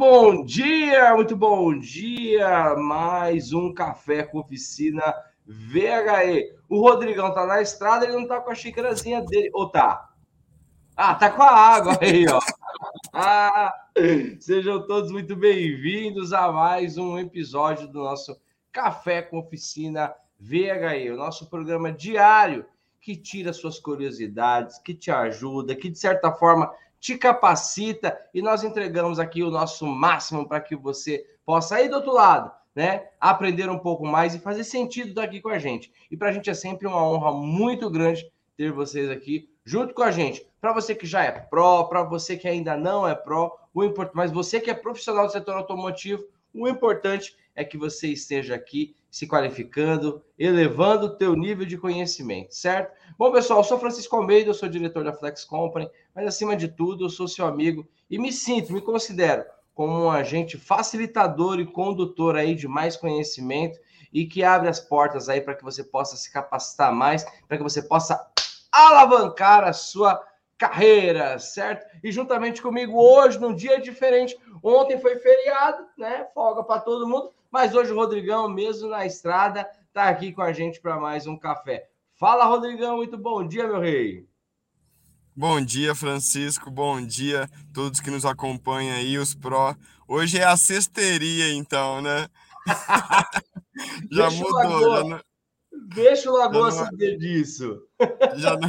Bom dia, muito bom dia. Mais um café com oficina VHE. O Rodrigão tá na estrada, ele não tá com a xícarazinha dele. Ou tá? Ah, tá com a água aí, ó. Ah, sejam todos muito bem-vindos a mais um episódio do nosso Café com Oficina VHE, o nosso programa diário que tira suas curiosidades, que te ajuda, que de certa forma te capacita e nós entregamos aqui o nosso máximo para que você possa ir do outro lado, né? Aprender um pouco mais e fazer sentido daqui com a gente. E para a gente é sempre uma honra muito grande ter vocês aqui junto com a gente. Para você que já é pró, para você que ainda não é pró, o importante, mas você que é profissional do setor automotivo, o importante é que você esteja aqui se qualificando, elevando o teu nível de conhecimento, certo? Bom, pessoal, eu sou Francisco Almeida, eu sou diretor da Flex Company, mas acima de tudo, eu sou seu amigo e me sinto, me considero como um agente facilitador e condutor aí de mais conhecimento e que abre as portas aí para que você possa se capacitar mais, para que você possa alavancar a sua carreira, certo? E juntamente comigo hoje, num dia diferente, ontem foi feriado, né? Folga para todo mundo. Mas hoje o Rodrigão, mesmo na estrada, está aqui com a gente para mais um café. Fala, Rodrigão, muito bom dia, meu rei. Bom dia, Francisco. Bom dia a todos que nos acompanham aí, os pró. Hoje é a cesteria, então, né? já Deixa mudou. Já não... Deixa o Lagoa não... saber disso. Não...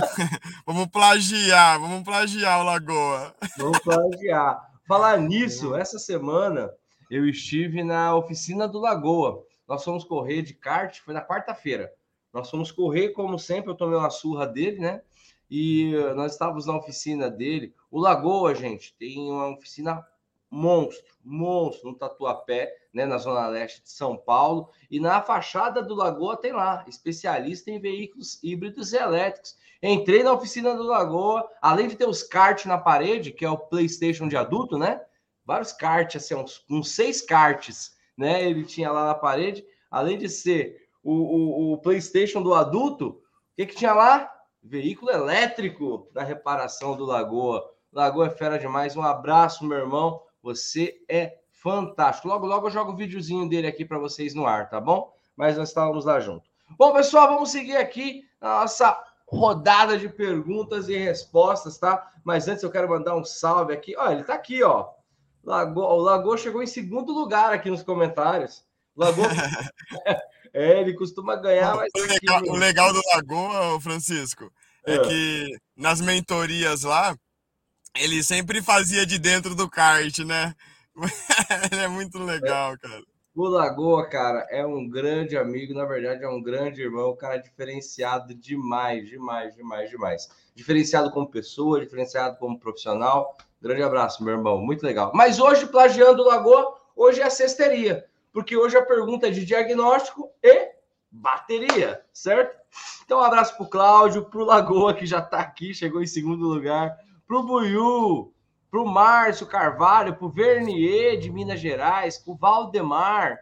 vamos plagiar, vamos plagiar o Lagoa. Vamos plagiar. Falar nisso, essa semana eu estive na oficina do Lagoa. Nós fomos correr de kart, foi na quarta-feira. Nós fomos correr, como sempre, eu tomei uma surra dele, né? E nós estávamos na oficina dele. O Lagoa, gente, tem uma oficina monstro, monstro no Tatuapé, né, na zona leste de São Paulo, e na fachada do Lagoa tem lá, especialista em veículos híbridos e elétricos. Entrei na oficina do Lagoa, além de ter os kart na parede, que é o PlayStation de adulto, né? Vários karts, assim, uns, uns, seis karts, né? Ele tinha lá na parede, além de ser o, o, o PlayStation do adulto, o que, que tinha lá? Veículo elétrico da reparação do Lagoa. Lagoa é fera demais. Um abraço, meu irmão. Você é fantástico. Logo, logo eu jogo o um videozinho dele aqui para vocês no ar, tá bom? Mas nós estávamos lá junto. Bom, pessoal, vamos seguir aqui a nossa rodada de perguntas e respostas, tá? Mas antes eu quero mandar um salve aqui. Ó, ele tá aqui, ó. Lagoa, o Lagoa chegou em segundo lugar aqui nos comentários. Lagoa. é, ele costuma ganhar, mas. O legal, o legal do Lagoa, Francisco, é, é que nas mentorias lá, ele sempre fazia de dentro do kart, né? ele é muito legal, cara. O Lagoa, cara, é um grande amigo, na verdade, é um grande irmão, um cara diferenciado demais, demais, demais, demais. Diferenciado como pessoa, diferenciado como profissional. Grande abraço, meu irmão. Muito legal. Mas hoje, plagiando o Lagoa, hoje é a cesteria. Porque hoje a pergunta é de diagnóstico e bateria, certo? Então, um abraço pro Cláudio, pro Lagoa, que já está aqui, chegou em segundo lugar, pro Buiu, pro Márcio Carvalho, pro Vernier de Minas Gerais, pro Valdemar,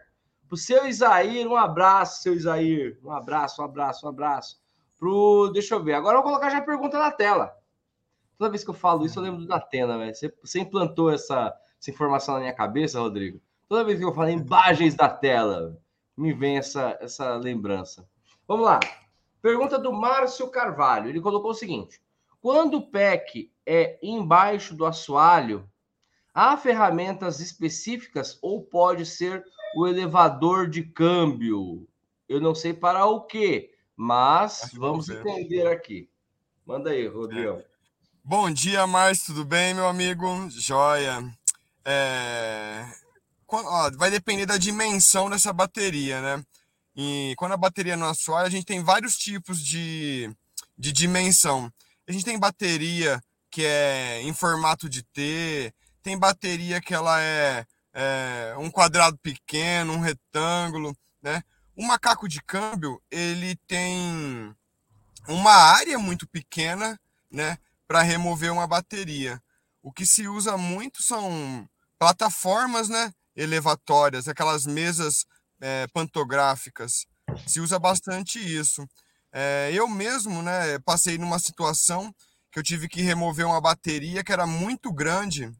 pro seu Isair, um abraço, seu Isair. Um abraço, um abraço, um abraço. Pro, deixa eu ver. Agora eu vou colocar já a pergunta na tela. Toda vez que eu falo isso, eu lembro da Atena, velho. Você, você implantou essa, essa informação na minha cabeça, Rodrigo? Toda vez que eu falo imagens da tela, me vem essa, essa lembrança. Vamos lá. Pergunta do Márcio Carvalho. Ele colocou o seguinte: quando o PEC é embaixo do assoalho, há ferramentas específicas ou pode ser o elevador de câmbio? Eu não sei para o quê, mas vamos entender aqui. Manda aí, Rodrigo. É. Bom dia, Márcio, tudo bem, meu amigo? Joia. É... Vai depender da dimensão dessa bateria, né? E quando a bateria não assoalha, a gente tem vários tipos de, de dimensão. A gente tem bateria que é em formato de T, tem bateria que ela é, é um quadrado pequeno, um retângulo, né? O macaco de câmbio, ele tem uma área muito pequena, né? Para remover uma bateria. O que se usa muito são plataformas né, elevatórias, aquelas mesas é, pantográficas. Se usa bastante isso. É, eu mesmo né, passei numa situação que eu tive que remover uma bateria que era muito grande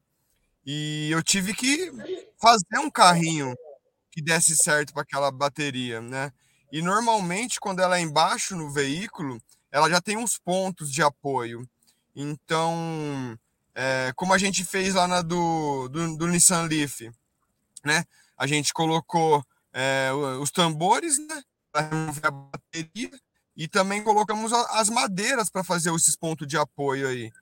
E eu tive que fazer um carrinho que desse certo para aquela bateria, né? E normalmente, quando ela é embaixo no veículo, ela já tem uns pontos de apoio. Então, é, como a gente fez lá na do, do, do Nissan Leaf, né? A gente colocou é, os tambores, né? Para remover a bateria e também colocamos as madeiras para fazer esses pontos de apoio aí.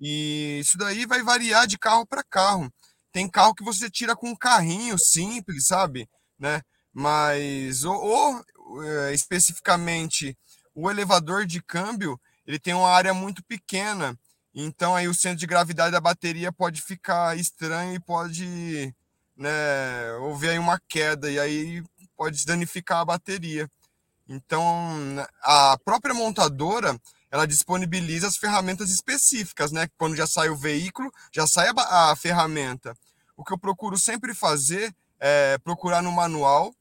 E isso daí vai variar de carro para carro. Tem carro que você tira com um carrinho simples, sabe? Né? Mas, ou, ou é, especificamente, o elevador de câmbio, ele tem uma área muito pequena. Então aí o centro de gravidade da bateria pode ficar estranho e pode né, houver aí uma queda e aí pode danificar a bateria. Então, a própria montadora, ela disponibiliza as ferramentas específicas, né? Quando já sai o veículo, já sai a, a ferramenta. O que eu procuro sempre fazer é procurar no manual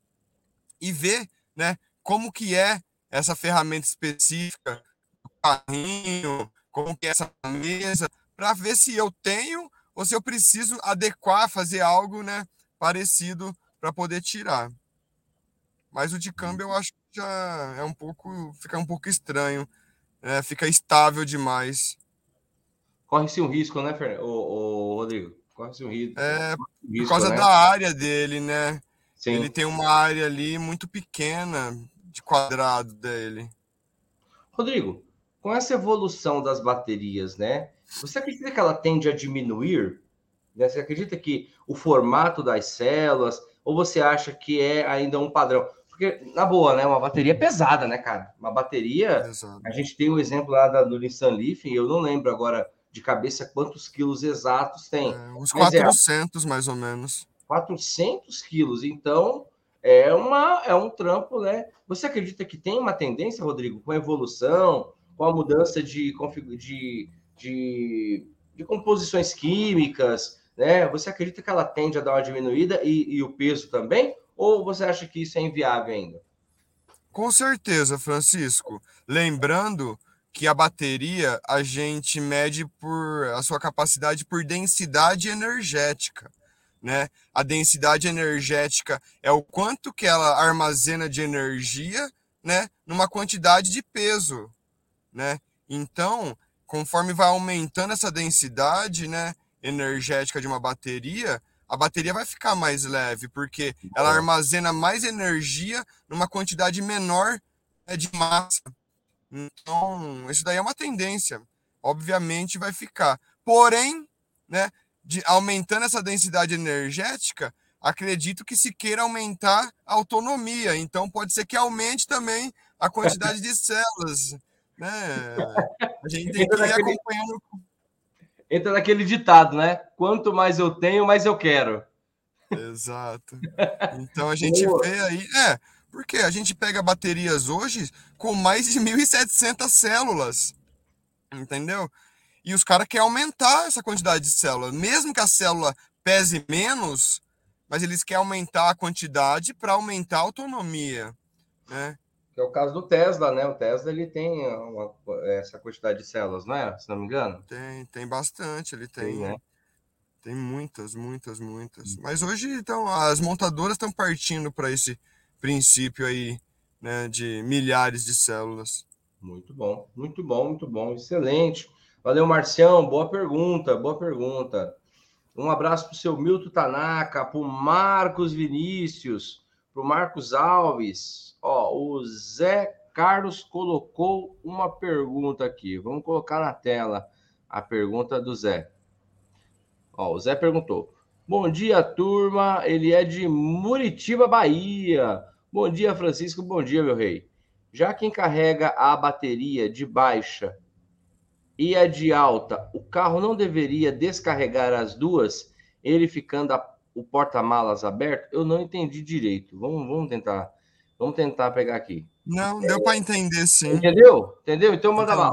e ver, né, como que é essa ferramenta específica, o carrinho, como que é essa mesa, para ver se eu tenho ou se eu preciso adequar, fazer algo, né, parecido para poder tirar. Mas o de câmbio eu acho que já é um pouco, fica um pouco estranho, né? fica estável demais. Corre-se um risco, né, Fernando? O, Rodrigo? Corre-se um risco. É, por causa né? da área dele, né? Sim. Ele tem uma área ali muito pequena de quadrado dele. Rodrigo, com essa evolução das baterias, né? Você acredita que ela tende a diminuir? Né? Você acredita que o formato das células, ou você acha que é ainda um padrão? Porque, na boa, né? Uma bateria pesada, né, cara? Uma bateria. Exato. A gente tem um exemplo lá da, do Nissan Leaf, eu não lembro agora de cabeça quantos quilos exatos tem. É, uns 400, é, mais ou menos. 400 quilos. Então, é, uma, é um trampo, né? Você acredita que tem uma tendência, Rodrigo, com a evolução, com a mudança de, de, de, de composições químicas, né? Você acredita que ela tende a dar uma diminuída e, e o peso também? Ou você acha que isso é inviável ainda? Com certeza, Francisco. Lembrando que a bateria a gente mede por a sua capacidade por densidade energética, né? A densidade energética é o quanto que ela armazena de energia, né, numa quantidade de peso, né? Então, conforme vai aumentando essa densidade, né, energética de uma bateria, a bateria vai ficar mais leve, porque ela armazena mais energia numa quantidade menor né, de massa. Então, isso daí é uma tendência. Obviamente vai ficar. Porém, né, de, aumentando essa densidade energética, acredito que se queira aumentar a autonomia. Então, pode ser que aumente também a quantidade de células. Né? A gente tem que ir acompanhando entra naquele ditado, né? Quanto mais eu tenho, mais eu quero. Exato. Então a gente vê aí. É, porque a gente pega baterias hoje com mais de 1.700 células. Entendeu? E os caras querem aumentar essa quantidade de células. Mesmo que a célula pese menos, mas eles querem aumentar a quantidade para aumentar a autonomia. Né? Que é o caso do Tesla, né? O Tesla ele tem uma, essa quantidade de células, não é? Se não me engano. Tem, tem bastante. Ele tem, tem, né? tem muitas, muitas, muitas. Mas hoje, então, as montadoras estão partindo para esse princípio aí, né? De milhares de células. Muito bom, muito bom, muito bom, excelente. Valeu, Marcião. Boa pergunta, boa pergunta. Um abraço para o seu Milton Tanaka, para o Marcos Vinícius, para o Marcos Alves, Ó, o Zé Carlos colocou uma pergunta aqui. Vamos colocar na tela a pergunta do Zé. Ó, o Zé perguntou: Bom dia, turma. Ele é de Muritiba, Bahia. Bom dia, Francisco. Bom dia, meu rei. Já quem carrega a bateria de baixa e a de alta, o carro não deveria descarregar as duas, ele ficando a, o porta-malas aberto? Eu não entendi direito. Vamos, vamos tentar Vamos tentar pegar aqui. Não, deu para entender sim. Entendeu? Entendeu? Então manda lá.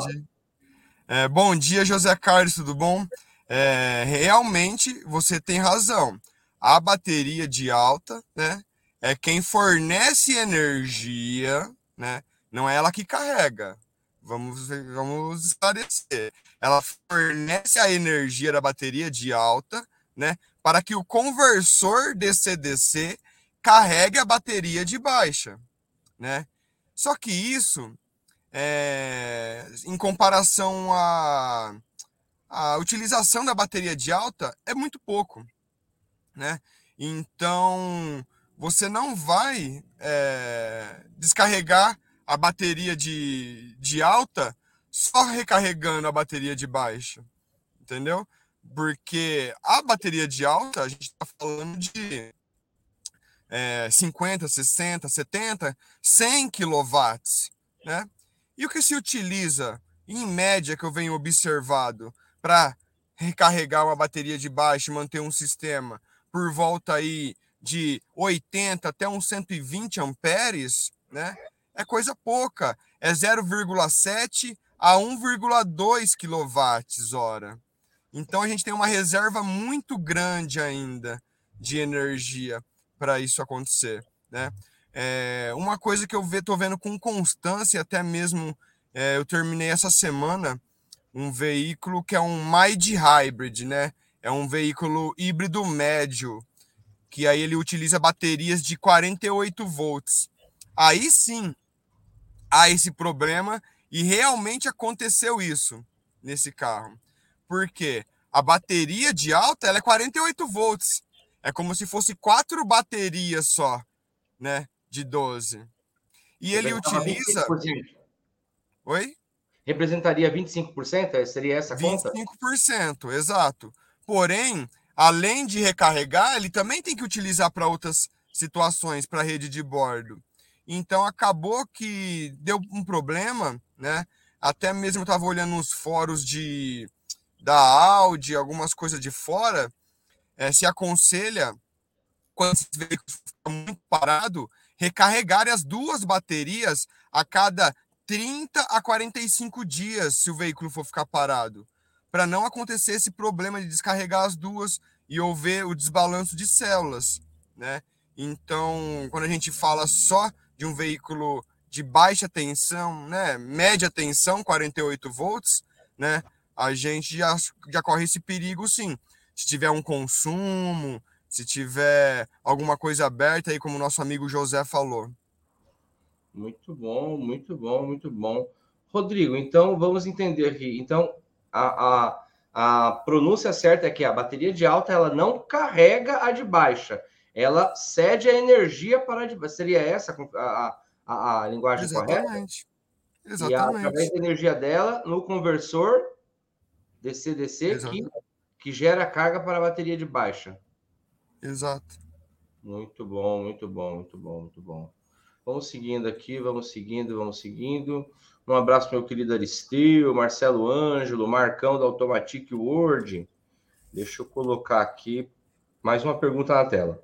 É, bom dia, José Carlos, tudo bom? É, realmente você tem razão. A bateria de alta, né? É quem fornece energia, né? Não é ela que carrega. Vamos, vamos esclarecer. Ela fornece a energia da bateria de alta, né, para que o conversor DC-DC carregue a bateria de baixa, né? Só que isso, é, em comparação à, à utilização da bateria de alta, é muito pouco, né? Então, você não vai é, descarregar a bateria de, de alta só recarregando a bateria de baixa, entendeu? Porque a bateria de alta, a gente está falando de é, 50, 60, 70, 100 quilowatts, né? E o que se utiliza, em média, que eu venho observado, para recarregar uma bateria de baixo e manter um sistema por volta aí de 80 até uns 120 amperes, né? É coisa pouca, é 0,7 a 1,2 kWh. Então a gente tem uma reserva muito grande ainda de energia para isso acontecer, né? É, uma coisa que eu estou vendo com constância, até mesmo é, eu terminei essa semana um veículo que é um Mild Hybrid, né? É um veículo híbrido médio, que aí ele utiliza baterias de 48 volts. Aí sim há esse problema e realmente aconteceu isso nesse carro. Porque a bateria de alta ela é 48 volts. É como se fosse quatro baterias só, né? De 12. E ele utiliza. 25%. Oi? Representaria 25%? Seria essa conta? 25%, exato. Porém, além de recarregar, ele também tem que utilizar para outras situações, para a rede de bordo. Então acabou que deu um problema, né? Até mesmo estava olhando nos fóruns de da Audi, algumas coisas de fora, é, se aconselha quando esse veículo fica muito parado, recarregar as duas baterias a cada 30 a 45 dias, se o veículo for ficar parado, para não acontecer esse problema de descarregar as duas e houver o desbalanço de células, né? Então, quando a gente fala só de um veículo de baixa tensão, né, média tensão, 48 volts, né, a gente já, já corre esse perigo sim. Se tiver um consumo, se tiver alguma coisa aberta aí, como o nosso amigo José falou. Muito bom, muito bom, muito bom. Rodrigo, então vamos entender aqui. Então, a, a, a pronúncia certa é que a bateria de alta ela não carrega a de baixa ela cede a energia para a seria essa a, a, a linguagem Exatamente. correta? Exatamente. E através da energia dela no conversor DC-DC que, que gera carga para a bateria de baixa. Exato. Muito bom, muito bom, muito bom, muito bom. Vamos seguindo aqui, vamos seguindo, vamos seguindo. Um abraço meu querido Aristeu, Marcelo Ângelo, Marcão da Automatic Word. Deixa eu colocar aqui mais uma pergunta na tela.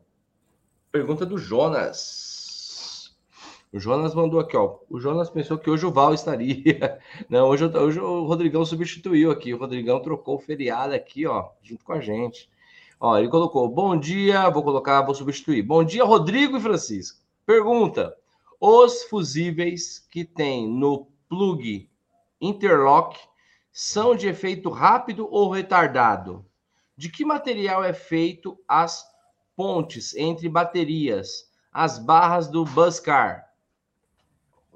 Pergunta do Jonas. O Jonas mandou aqui, ó. O Jonas pensou que hoje o Val estaria. Não, hoje, hoje o Rodrigão substituiu aqui. O Rodrigão trocou o feriado aqui, ó, junto com a gente. Ó, ele colocou: Bom dia, vou colocar, vou substituir. Bom dia, Rodrigo e Francisco. Pergunta: Os fusíveis que tem no plug interlock são de efeito rápido ou retardado? De que material é feito as pontes entre baterias, as barras do Buscar.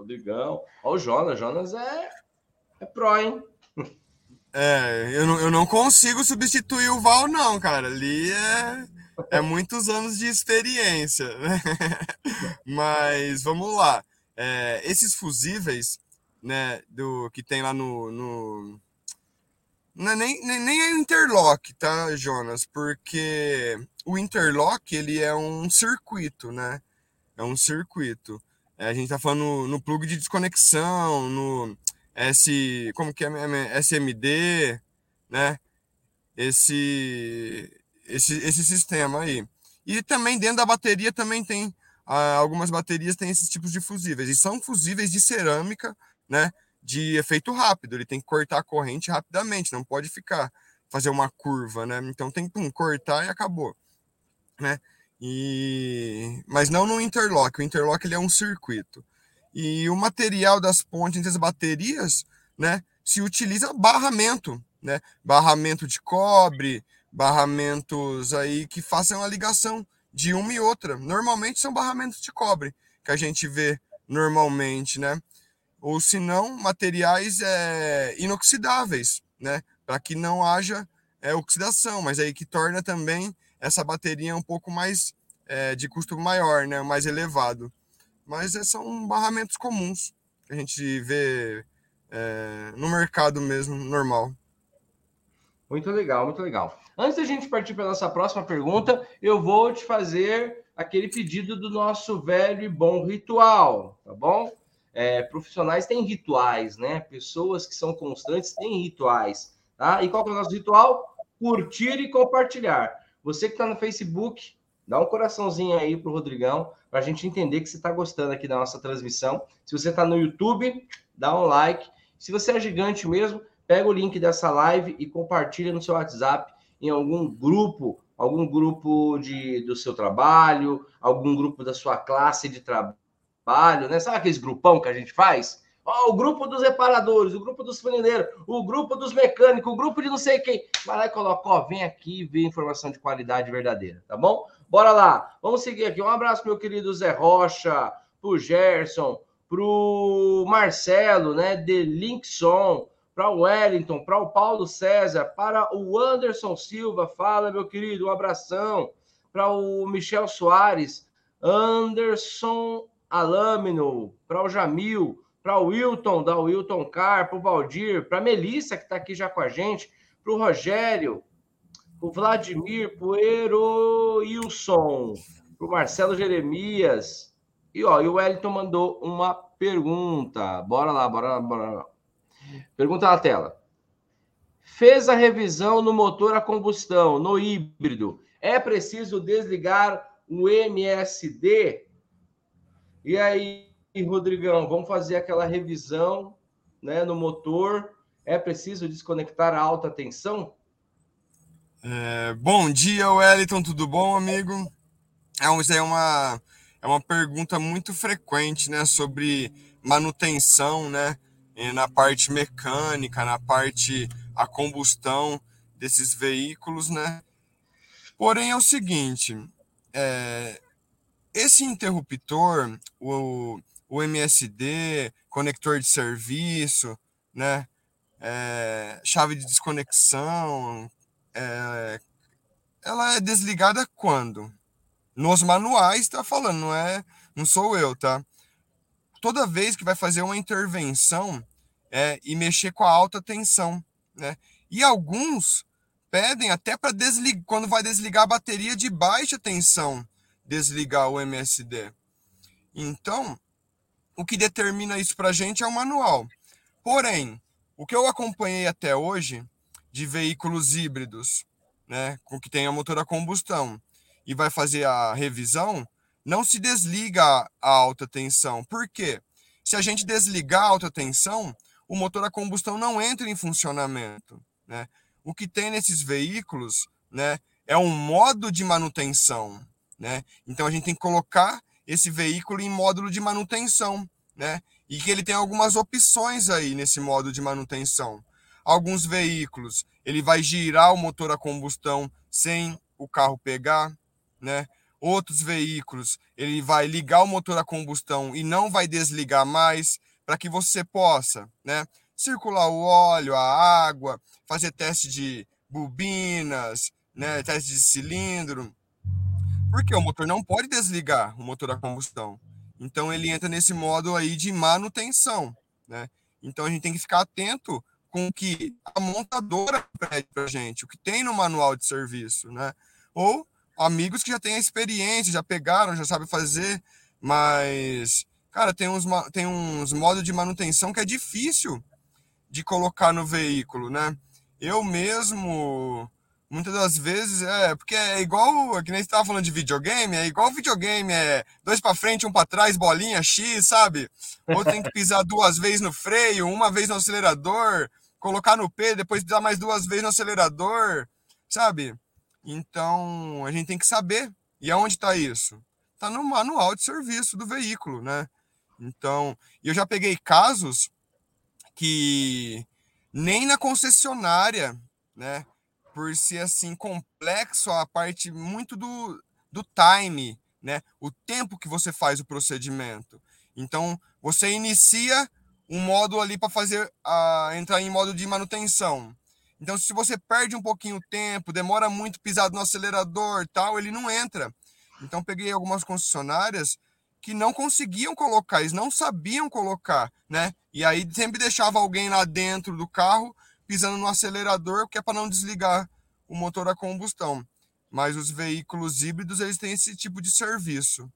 Rodrigão. Ó, o Jonas. Jonas é, é pro, hein? É, eu não, eu não consigo substituir o Val, não, cara. Ali é, é muitos anos de experiência. Né? Mas vamos lá. É, esses fusíveis, né, do que tem lá no, no não é nem, nem, nem é interlock, tá, Jonas? Porque o interlock, ele é um circuito, né? É um circuito. É, a gente tá falando no, no plug de desconexão, no S... Como que é? SMD, né? Esse, esse, esse sistema aí. E também dentro da bateria também tem... Ah, algumas baterias têm esses tipos de fusíveis. E são fusíveis de cerâmica, né? de efeito rápido, ele tem que cortar a corrente rapidamente, não pode ficar fazer uma curva, né? Então tem que cortar e acabou, né? E mas não no interlock, o interlock ele é um circuito. E o material das pontes entre as baterias, né, se utiliza barramento, né? Barramento de cobre, barramentos aí que façam a ligação de uma e outra. Normalmente são barramentos de cobre que a gente vê normalmente, né? Ou se não, materiais é, inoxidáveis, né? Para que não haja é, oxidação, mas aí que torna também essa bateria um pouco mais é, de custo maior, né? Mais elevado. Mas é, são barramentos comuns que a gente vê é, no mercado mesmo, normal. Muito legal, muito legal. Antes da gente partir para a nossa próxima pergunta, eu vou te fazer aquele pedido do nosso velho e bom ritual, tá bom? É, profissionais têm rituais, né? Pessoas que são constantes têm rituais, tá? E qual é o nosso ritual? Curtir e compartilhar. Você que está no Facebook, dá um coraçãozinho aí pro Rodrigão, para a gente entender que você está gostando aqui da nossa transmissão. Se você está no YouTube, dá um like. Se você é gigante mesmo, pega o link dessa live e compartilha no seu WhatsApp em algum grupo, algum grupo de, do seu trabalho, algum grupo da sua classe de trabalho, né? Sabe aqueles grupão que a gente faz? Ó, o grupo dos reparadores, o grupo dos funileiros, o grupo dos mecânicos, o grupo de não sei quem. Vai lá e coloca, ó, vem aqui ver informação de qualidade verdadeira, tá bom? Bora lá, vamos seguir aqui. Um abraço, meu querido Zé Rocha, pro Gerson, pro Marcelo, né, de Linkson, para o Wellington, para o Paulo César, para o Anderson Silva, fala, meu querido, um abração. Para o Michel Soares, Anderson Alâmino, para o Jamil, para o Wilton, da Wilton Car, para o Valdir, para a Melissa, que está aqui já com a gente, para o Rogério, para o Vladimir, para o para o Marcelo Jeremias. E, ó, e o Wellington mandou uma pergunta. Bora lá, bora lá, bora lá. Pergunta na tela. Fez a revisão no motor a combustão, no híbrido. É preciso desligar o MSD? E aí, Rodrigão, vamos fazer aquela revisão né, no motor. É preciso desconectar a alta tensão? É, bom dia, Wellington, tudo bom, amigo? É, isso é uma, é uma pergunta muito frequente, né, sobre manutenção, né, na parte mecânica, na parte a combustão desses veículos, né? Porém é o seguinte, é, esse interruptor, o, o MSD, conector de serviço, né? É, chave de desconexão, é, ela é desligada quando? Nos manuais está falando, não é? Não sou eu, tá? Toda vez que vai fazer uma intervenção, é, e mexer com a alta tensão, né? E alguns pedem até para desligar, quando vai desligar a bateria de baixa tensão, desligar o MSD. Então, o que determina isso para a gente é o manual. Porém, o que eu acompanhei até hoje de veículos híbridos, né, com que tenha motor a combustão, e vai fazer a revisão, não se desliga a alta tensão. Por quê? Se a gente desligar a alta tensão, o motor a combustão não entra em funcionamento. Né? O que tem nesses veículos né, é um modo de manutenção. Né? Então a gente tem que colocar esse veículo em módulo de manutenção. Né? E que ele tem algumas opções aí nesse modo de manutenção. Alguns veículos ele vai girar o motor a combustão sem o carro pegar, né? Outros veículos ele vai ligar o motor a combustão e não vai desligar mais para que você possa né, circular o óleo, a água, fazer teste de bobinas, né, teste de cilindro. Porque o motor não pode desligar o motor a combustão. Então ele entra nesse modo aí de manutenção. Né? Então a gente tem que ficar atento com o que a montadora pede para gente, o que tem no manual de serviço, né? Ou amigos que já têm a experiência, já pegaram, já sabem fazer, mas Cara, tem uns, tem uns modos de manutenção que é difícil de colocar no veículo, né? Eu mesmo, muitas das vezes, é, porque é igual, que nem você estava falando de videogame, é igual videogame, é dois para frente, um para trás, bolinha X, sabe? Ou tem que pisar duas vezes no freio, uma vez no acelerador, colocar no P, depois pisar mais duas vezes no acelerador, sabe? Então, a gente tem que saber. E aonde está isso? Está no manual de serviço do veículo, né? Então, eu já peguei casos que nem na concessionária, né? Por ser assim complexo a parte muito do, do time, né? O tempo que você faz o procedimento. Então, você inicia um módulo ali para fazer a entrar em modo de manutenção. Então, se você perde um pouquinho o tempo, demora muito pisado no acelerador, tal, ele não entra. Então, peguei algumas concessionárias que não conseguiam colocar, eles não sabiam colocar, né? E aí sempre deixava alguém lá dentro do carro pisando no acelerador, que é para não desligar o motor a combustão. Mas os veículos híbridos, eles têm esse tipo de serviço.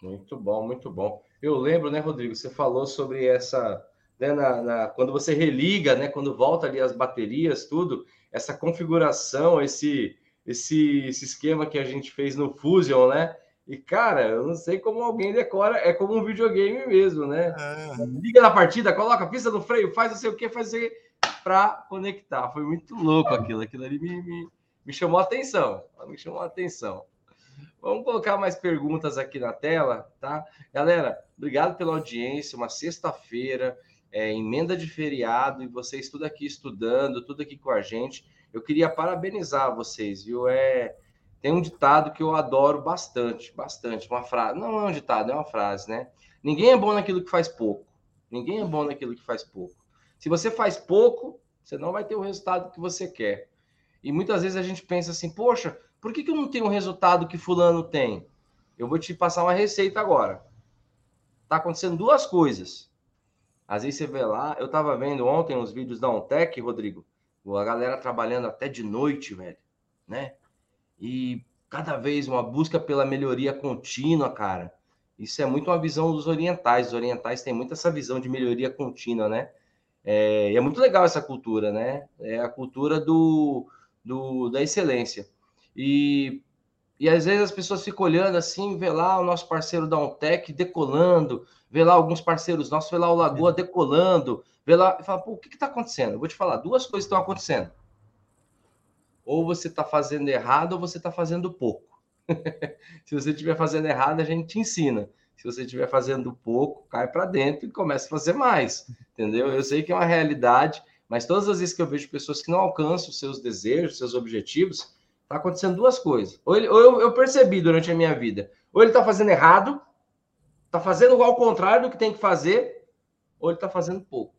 Muito bom, muito bom. Eu lembro, né, Rodrigo, você falou sobre essa, né, na, na, quando você religa, né, quando volta ali as baterias, tudo, essa configuração, esse, esse, esse esquema que a gente fez no Fusion, né? E, cara, eu não sei como alguém decora, é como um videogame mesmo, né? É. Liga na partida, coloca a pista no freio, faz não sei o que, faz o que, para conectar. Foi muito louco aquilo, aquilo ali me, me, me chamou a atenção, me chamou a atenção. Vamos colocar mais perguntas aqui na tela, tá? Galera, obrigado pela audiência. Uma sexta-feira, é, emenda de feriado, e vocês tudo aqui estudando, tudo aqui com a gente. Eu queria parabenizar vocês, viu? É, tem um ditado que eu adoro bastante, bastante. Uma frase, não é um ditado, é uma frase, né? Ninguém é bom naquilo que faz pouco. Ninguém é bom naquilo que faz pouco. Se você faz pouco, você não vai ter o resultado que você quer. E muitas vezes a gente pensa assim, poxa, por que, que eu não tenho o resultado que fulano tem? Eu vou te passar uma receita agora. Tá acontecendo duas coisas. Às vezes você vê lá, eu tava vendo ontem os vídeos da Ontec, Rodrigo, a galera trabalhando até de noite, velho, né? E cada vez uma busca pela melhoria contínua, cara. Isso é muito uma visão dos orientais. Os orientais têm muito essa visão de melhoria contínua, né? É, e é muito legal essa cultura, né? É a cultura do, do da excelência. E, e às vezes as pessoas ficam olhando assim, vê lá o nosso parceiro da Ontec decolando, vê lá alguns parceiros nossos, vê lá o Lagoa decolando, vê lá e fala, pô, o que está acontecendo? Eu vou te falar, duas coisas estão acontecendo. Ou você está fazendo errado ou você está fazendo pouco. Se você estiver fazendo errado, a gente te ensina. Se você estiver fazendo pouco, cai para dentro e começa a fazer mais. Entendeu? Eu sei que é uma realidade, mas todas as vezes que eu vejo pessoas que não alcançam seus desejos, seus objetivos, Tá acontecendo duas coisas. Ou, ele, ou eu, eu, percebi durante a minha vida. Ou ele tá fazendo errado, tá fazendo ao contrário do que tem que fazer, ou ele tá fazendo pouco.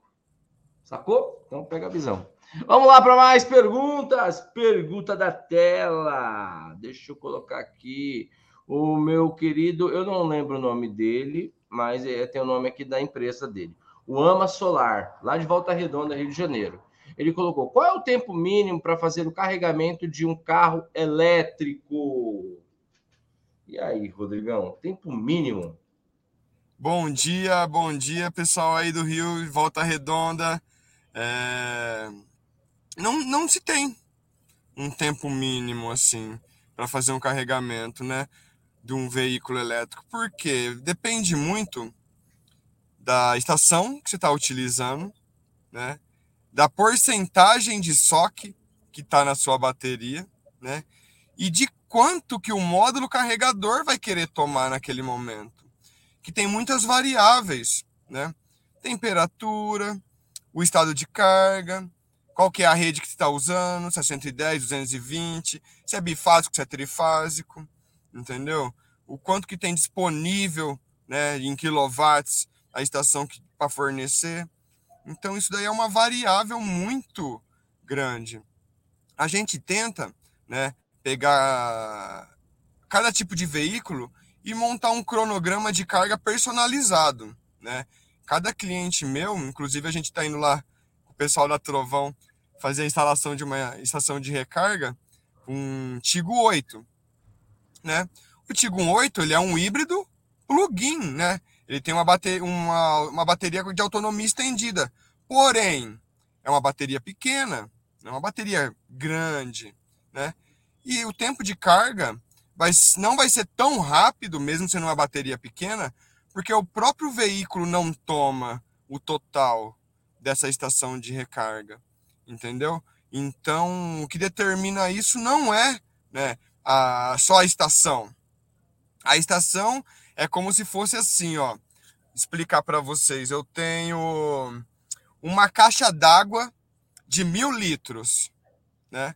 Sacou? Então pega a visão. Vamos lá para mais perguntas. Pergunta da tela. Deixa eu colocar aqui. O meu querido, eu não lembro o nome dele, mas é, tem o nome aqui da empresa dele. O Ama Solar, lá de Volta Redonda, Rio de Janeiro. Ele colocou: qual é o tempo mínimo para fazer o carregamento de um carro elétrico? E aí, Rodrigão, tempo mínimo? Bom dia, bom dia, pessoal aí do Rio, Volta Redonda. É... Não, não se tem um tempo mínimo assim para fazer um carregamento, né, de um veículo elétrico, porque depende muito da estação que você está utilizando, né? da porcentagem de SOC que está na sua bateria, né? E de quanto que o módulo carregador vai querer tomar naquele momento. Que tem muitas variáveis, né? Temperatura, o estado de carga, qual que é a rede que você está usando, se é 110, 220, se é bifásico, se é trifásico, entendeu? O quanto que tem disponível, né, em quilowatts a estação para fornecer. Então, isso daí é uma variável muito grande. A gente tenta né, pegar cada tipo de veículo e montar um cronograma de carga personalizado. Né? Cada cliente meu, inclusive a gente está indo lá pessoal da Trovão fazer a instalação de uma estação de recarga, um Tigo 8. Né? O Tigo 8 ele é um híbrido plug-in, né? Ele tem uma bateria, uma, uma bateria de autonomia estendida. Porém, é uma bateria pequena, não é uma bateria grande, né? E o tempo de carga vai, não vai ser tão rápido, mesmo sendo uma bateria pequena, porque o próprio veículo não toma o total dessa estação de recarga, entendeu? Então, o que determina isso não é né, a, só a estação. A estação é como se fosse assim, ó. Explicar para vocês. Eu tenho uma caixa d'água de mil litros, né?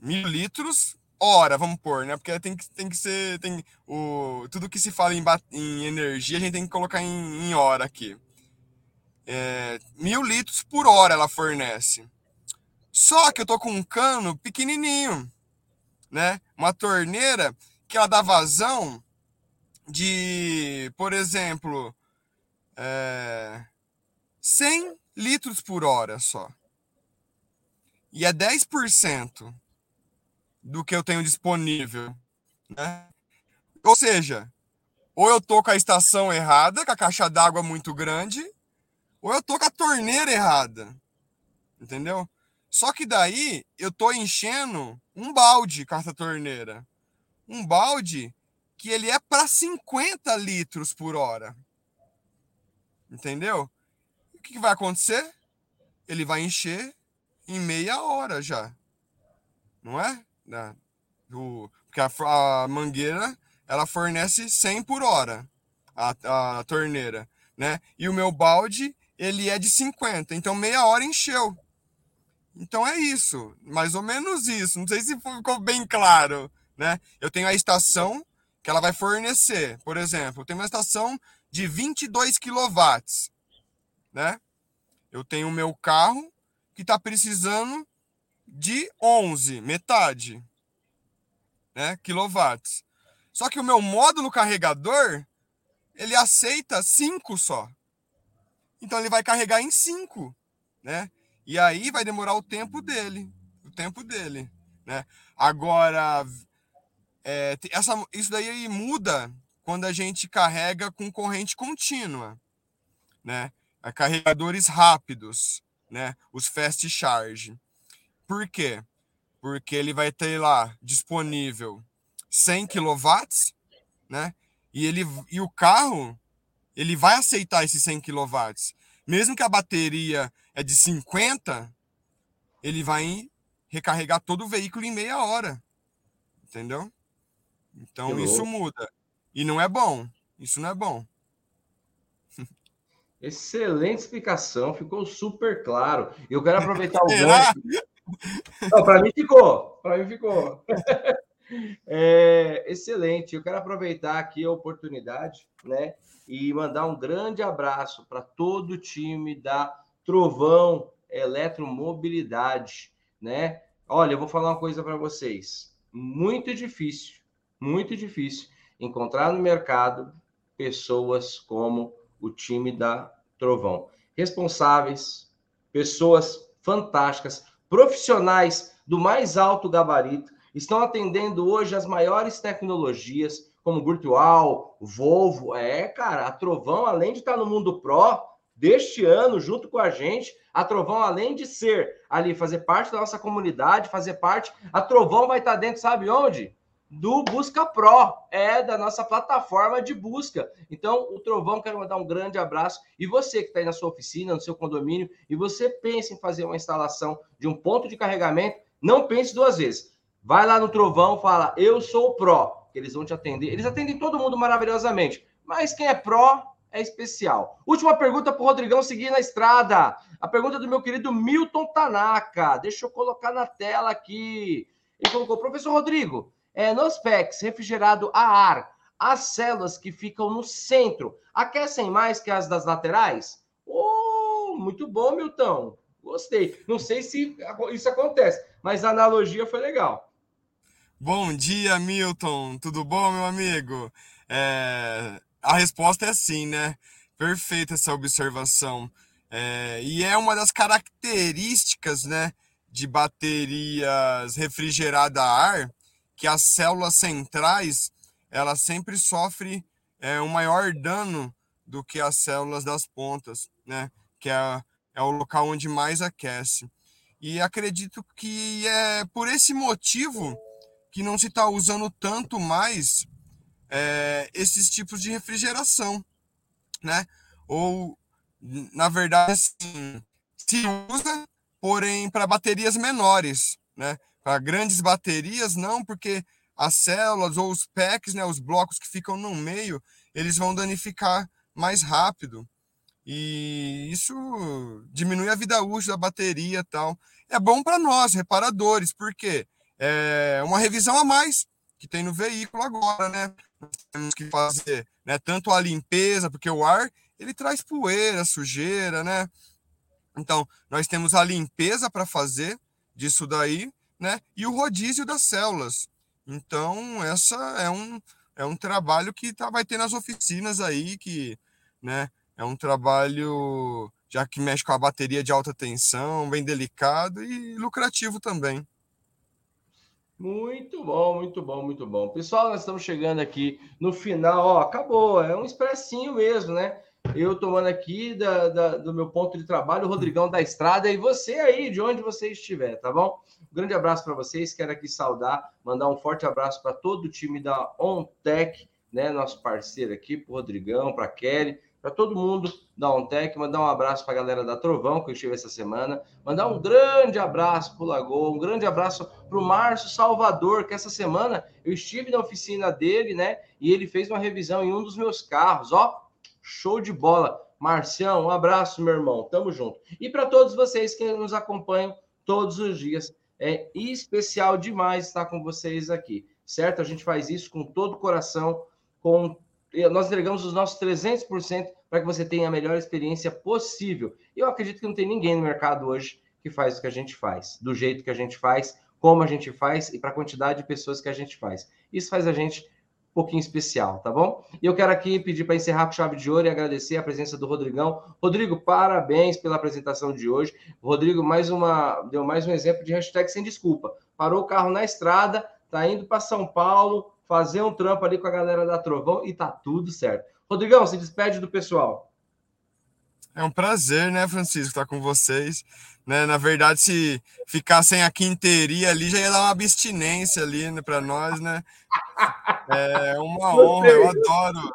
Mil litros hora, vamos pôr, né? Porque tem que, tem que ser. Tem, o, tudo que se fala em, em energia, a gente tem que colocar em, em hora aqui. É, mil litros por hora ela fornece. Só que eu tô com um cano pequenininho, né? Uma torneira que ela dá vazão de, por exemplo, é, 100 litros por hora só. E é 10% do que eu tenho disponível, né? Ou seja, ou eu tô com a estação errada, com a caixa d'água muito grande, ou eu tô com a torneira errada. Entendeu? Só que daí eu tô enchendo um balde com essa torneira. Um balde que ele é para 50 litros por hora. Entendeu? O que, que vai acontecer? Ele vai encher em meia hora já. Não é? O, porque a, a mangueira ela fornece 100 por hora, a, a torneira. Né? E o meu balde ele é de 50, então meia hora encheu. Então é isso, mais ou menos isso. Não sei se ficou bem claro, né? Eu tenho a estação que ela vai fornecer, por exemplo, eu tenho uma estação de 22 kW, né? Eu tenho o meu carro que está precisando de 11, metade, né? Quilowatts. Só que o meu módulo carregador ele aceita 5 só. Então ele vai carregar em 5, né? E aí vai demorar o tempo dele, o tempo dele, né? Agora, é, essa, isso daí muda quando a gente carrega com corrente contínua, né? É, carregadores rápidos, né? Os fast charge. Por quê? Porque ele vai ter lá disponível 100 kW, né? E ele e o carro ele vai aceitar esses 100 kW. Mesmo que a bateria é de 50, ele vai recarregar todo o veículo em meia hora. Entendeu? Então isso muda. E não é bom. Isso não é bom. Excelente explicação, ficou super claro. Eu quero aproveitar o gancho. Para mim ficou, para mim ficou. É, excelente. Eu quero aproveitar aqui a oportunidade, né, e mandar um grande abraço para todo o time da Trovão Eletromobilidade, né? Olha, eu vou falar uma coisa para vocês. Muito difícil, muito difícil encontrar no mercado pessoas como o time da Trovão. Responsáveis, pessoas fantásticas, profissionais do mais alto gabarito, estão atendendo hoje as maiores tecnologias, como Virtual, Volvo. É, cara, a Trovão, além de estar no mundo Pro deste ano, junto com a gente, a Trovão, além de ser ali, fazer parte da nossa comunidade, fazer parte, a Trovão vai estar dentro, sabe onde? do Busca Pro, é da nossa plataforma de busca. Então, o Trovão, quero mandar um grande abraço. E você que está aí na sua oficina, no seu condomínio, e você pensa em fazer uma instalação de um ponto de carregamento, não pense duas vezes. Vai lá no Trovão, fala, eu sou o Pro, que eles vão te atender. Eles atendem todo mundo maravilhosamente, mas quem é Pro é especial. Última pergunta para o Rodrigão seguir na estrada. A pergunta do meu querido Milton Tanaka. Deixa eu colocar na tela aqui. Ele colocou, professor Rodrigo, é, nos PECs refrigerado a ar, as células que ficam no centro aquecem mais que as das laterais? Oh, muito bom, Milton. Gostei. Não sei se isso acontece, mas a analogia foi legal. Bom dia, Milton. Tudo bom, meu amigo? É... A resposta é sim, né? Perfeita essa observação. É... E é uma das características, né, de baterias refrigeradas a ar que as células centrais ela sempre sofre é, um maior dano do que as células das pontas, né? Que é, é o local onde mais aquece. E acredito que é por esse motivo que não se está usando tanto mais é, esses tipos de refrigeração, né? Ou, na verdade, assim, se usa, porém, para baterias menores, né? Para grandes baterias, não, porque as células ou os packs, né, os blocos que ficam no meio, eles vão danificar mais rápido. e isso diminui a vida útil da bateria tal. É bom para nós, reparadores, porque é uma revisão a mais que tem no veículo agora, né? Temos que fazer né, tanto a limpeza, porque o ar ele traz poeira, sujeira, né? Então, nós temos a limpeza para fazer disso daí, né? E o rodízio das células. Então, essa é um, é um trabalho que tá, vai ter nas oficinas aí, que, né? É um trabalho já que mexe com a bateria de alta tensão, bem delicado e lucrativo também. Muito bom, muito bom, muito bom. Pessoal, nós estamos chegando aqui no final, ó, acabou, é um expressinho mesmo, né? Eu tomando aqui da, da, do meu ponto de trabalho, o Rodrigão da Estrada, e você aí, de onde você estiver, tá bom? Um grande abraço para vocês, quero aqui saudar, mandar um forte abraço para todo o time da OnTech, né? Nosso parceiro aqui, para o Rodrigão, para Kelly, para todo mundo da OnTech, mandar um abraço para a galera da Trovão, que eu estive essa semana, mandar um grande abraço para o Lagoa, um grande abraço para o Márcio Salvador, que essa semana eu estive na oficina dele, né? E ele fez uma revisão em um dos meus carros, ó, show de bola. Marcião, um abraço, meu irmão, tamo junto. E para todos vocês que nos acompanham todos os dias, é especial demais estar com vocês aqui, certo? A gente faz isso com todo o coração, com nós entregamos os nossos 300% para que você tenha a melhor experiência possível. Eu acredito que não tem ninguém no mercado hoje que faz o que a gente faz, do jeito que a gente faz, como a gente faz e para a quantidade de pessoas que a gente faz. Isso faz a gente um pouquinho especial, tá bom? E eu quero aqui pedir para encerrar com chave de ouro e agradecer a presença do Rodrigão. Rodrigo, parabéns pela apresentação de hoje. Rodrigo, mais uma, deu mais um exemplo de hashtag sem desculpa. Parou o carro na estrada, tá indo para São Paulo, fazer um trampo ali com a galera da Trovão e tá tudo certo. Rodrigão, se despede do pessoal. É um prazer, né, Francisco, estar com vocês. Né? Na verdade, se ficar sem a quinteria ali, já ia dar uma abstinência ali né, para nós, né? É uma honra, eu adoro,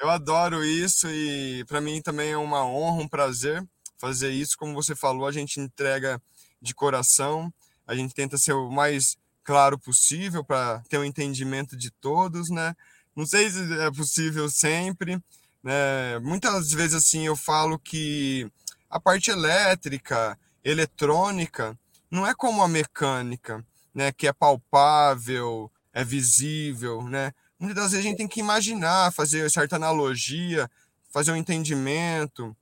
eu adoro isso e para mim também é uma honra, um prazer fazer isso. Como você falou, a gente entrega de coração, a gente tenta ser o mais claro possível para ter um entendimento de todos, né? Não sei se é possível sempre, né? Muitas vezes assim eu falo que a parte elétrica, eletrônica, não é como a mecânica, né? Que é palpável, é visível, né? Muitas das vezes a gente tem que imaginar, fazer certa analogia, fazer um entendimento,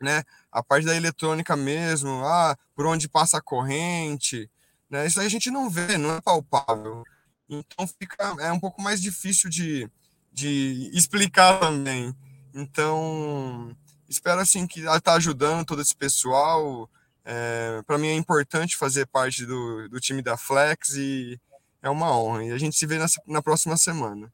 né? A parte da eletrônica mesmo, ah, por onde passa a corrente, né? Isso aí a gente não vê, não é palpável. Então fica é um pouco mais difícil de, de explicar também. Então espero assim que ela está ajudando todo esse pessoal. É, para mim é importante fazer parte do, do time da Flex e é uma honra. E a gente se vê na, na próxima semana.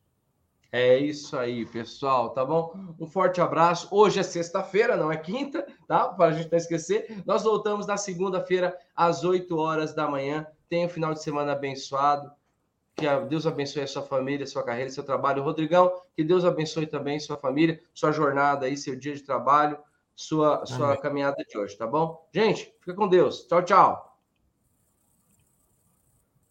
É isso aí, pessoal, tá bom? Um forte abraço. Hoje é sexta-feira, não é quinta, tá? Para a gente não esquecer. Nós voltamos na segunda-feira, às 8 horas da manhã. Tenha um final de semana abençoado. Que Deus abençoe a sua família, sua carreira, seu trabalho. Rodrigão, que Deus abençoe também sua família, sua jornada aí, seu dia de trabalho, sua, sua caminhada de hoje, tá bom? Gente, fica com Deus. Tchau, tchau.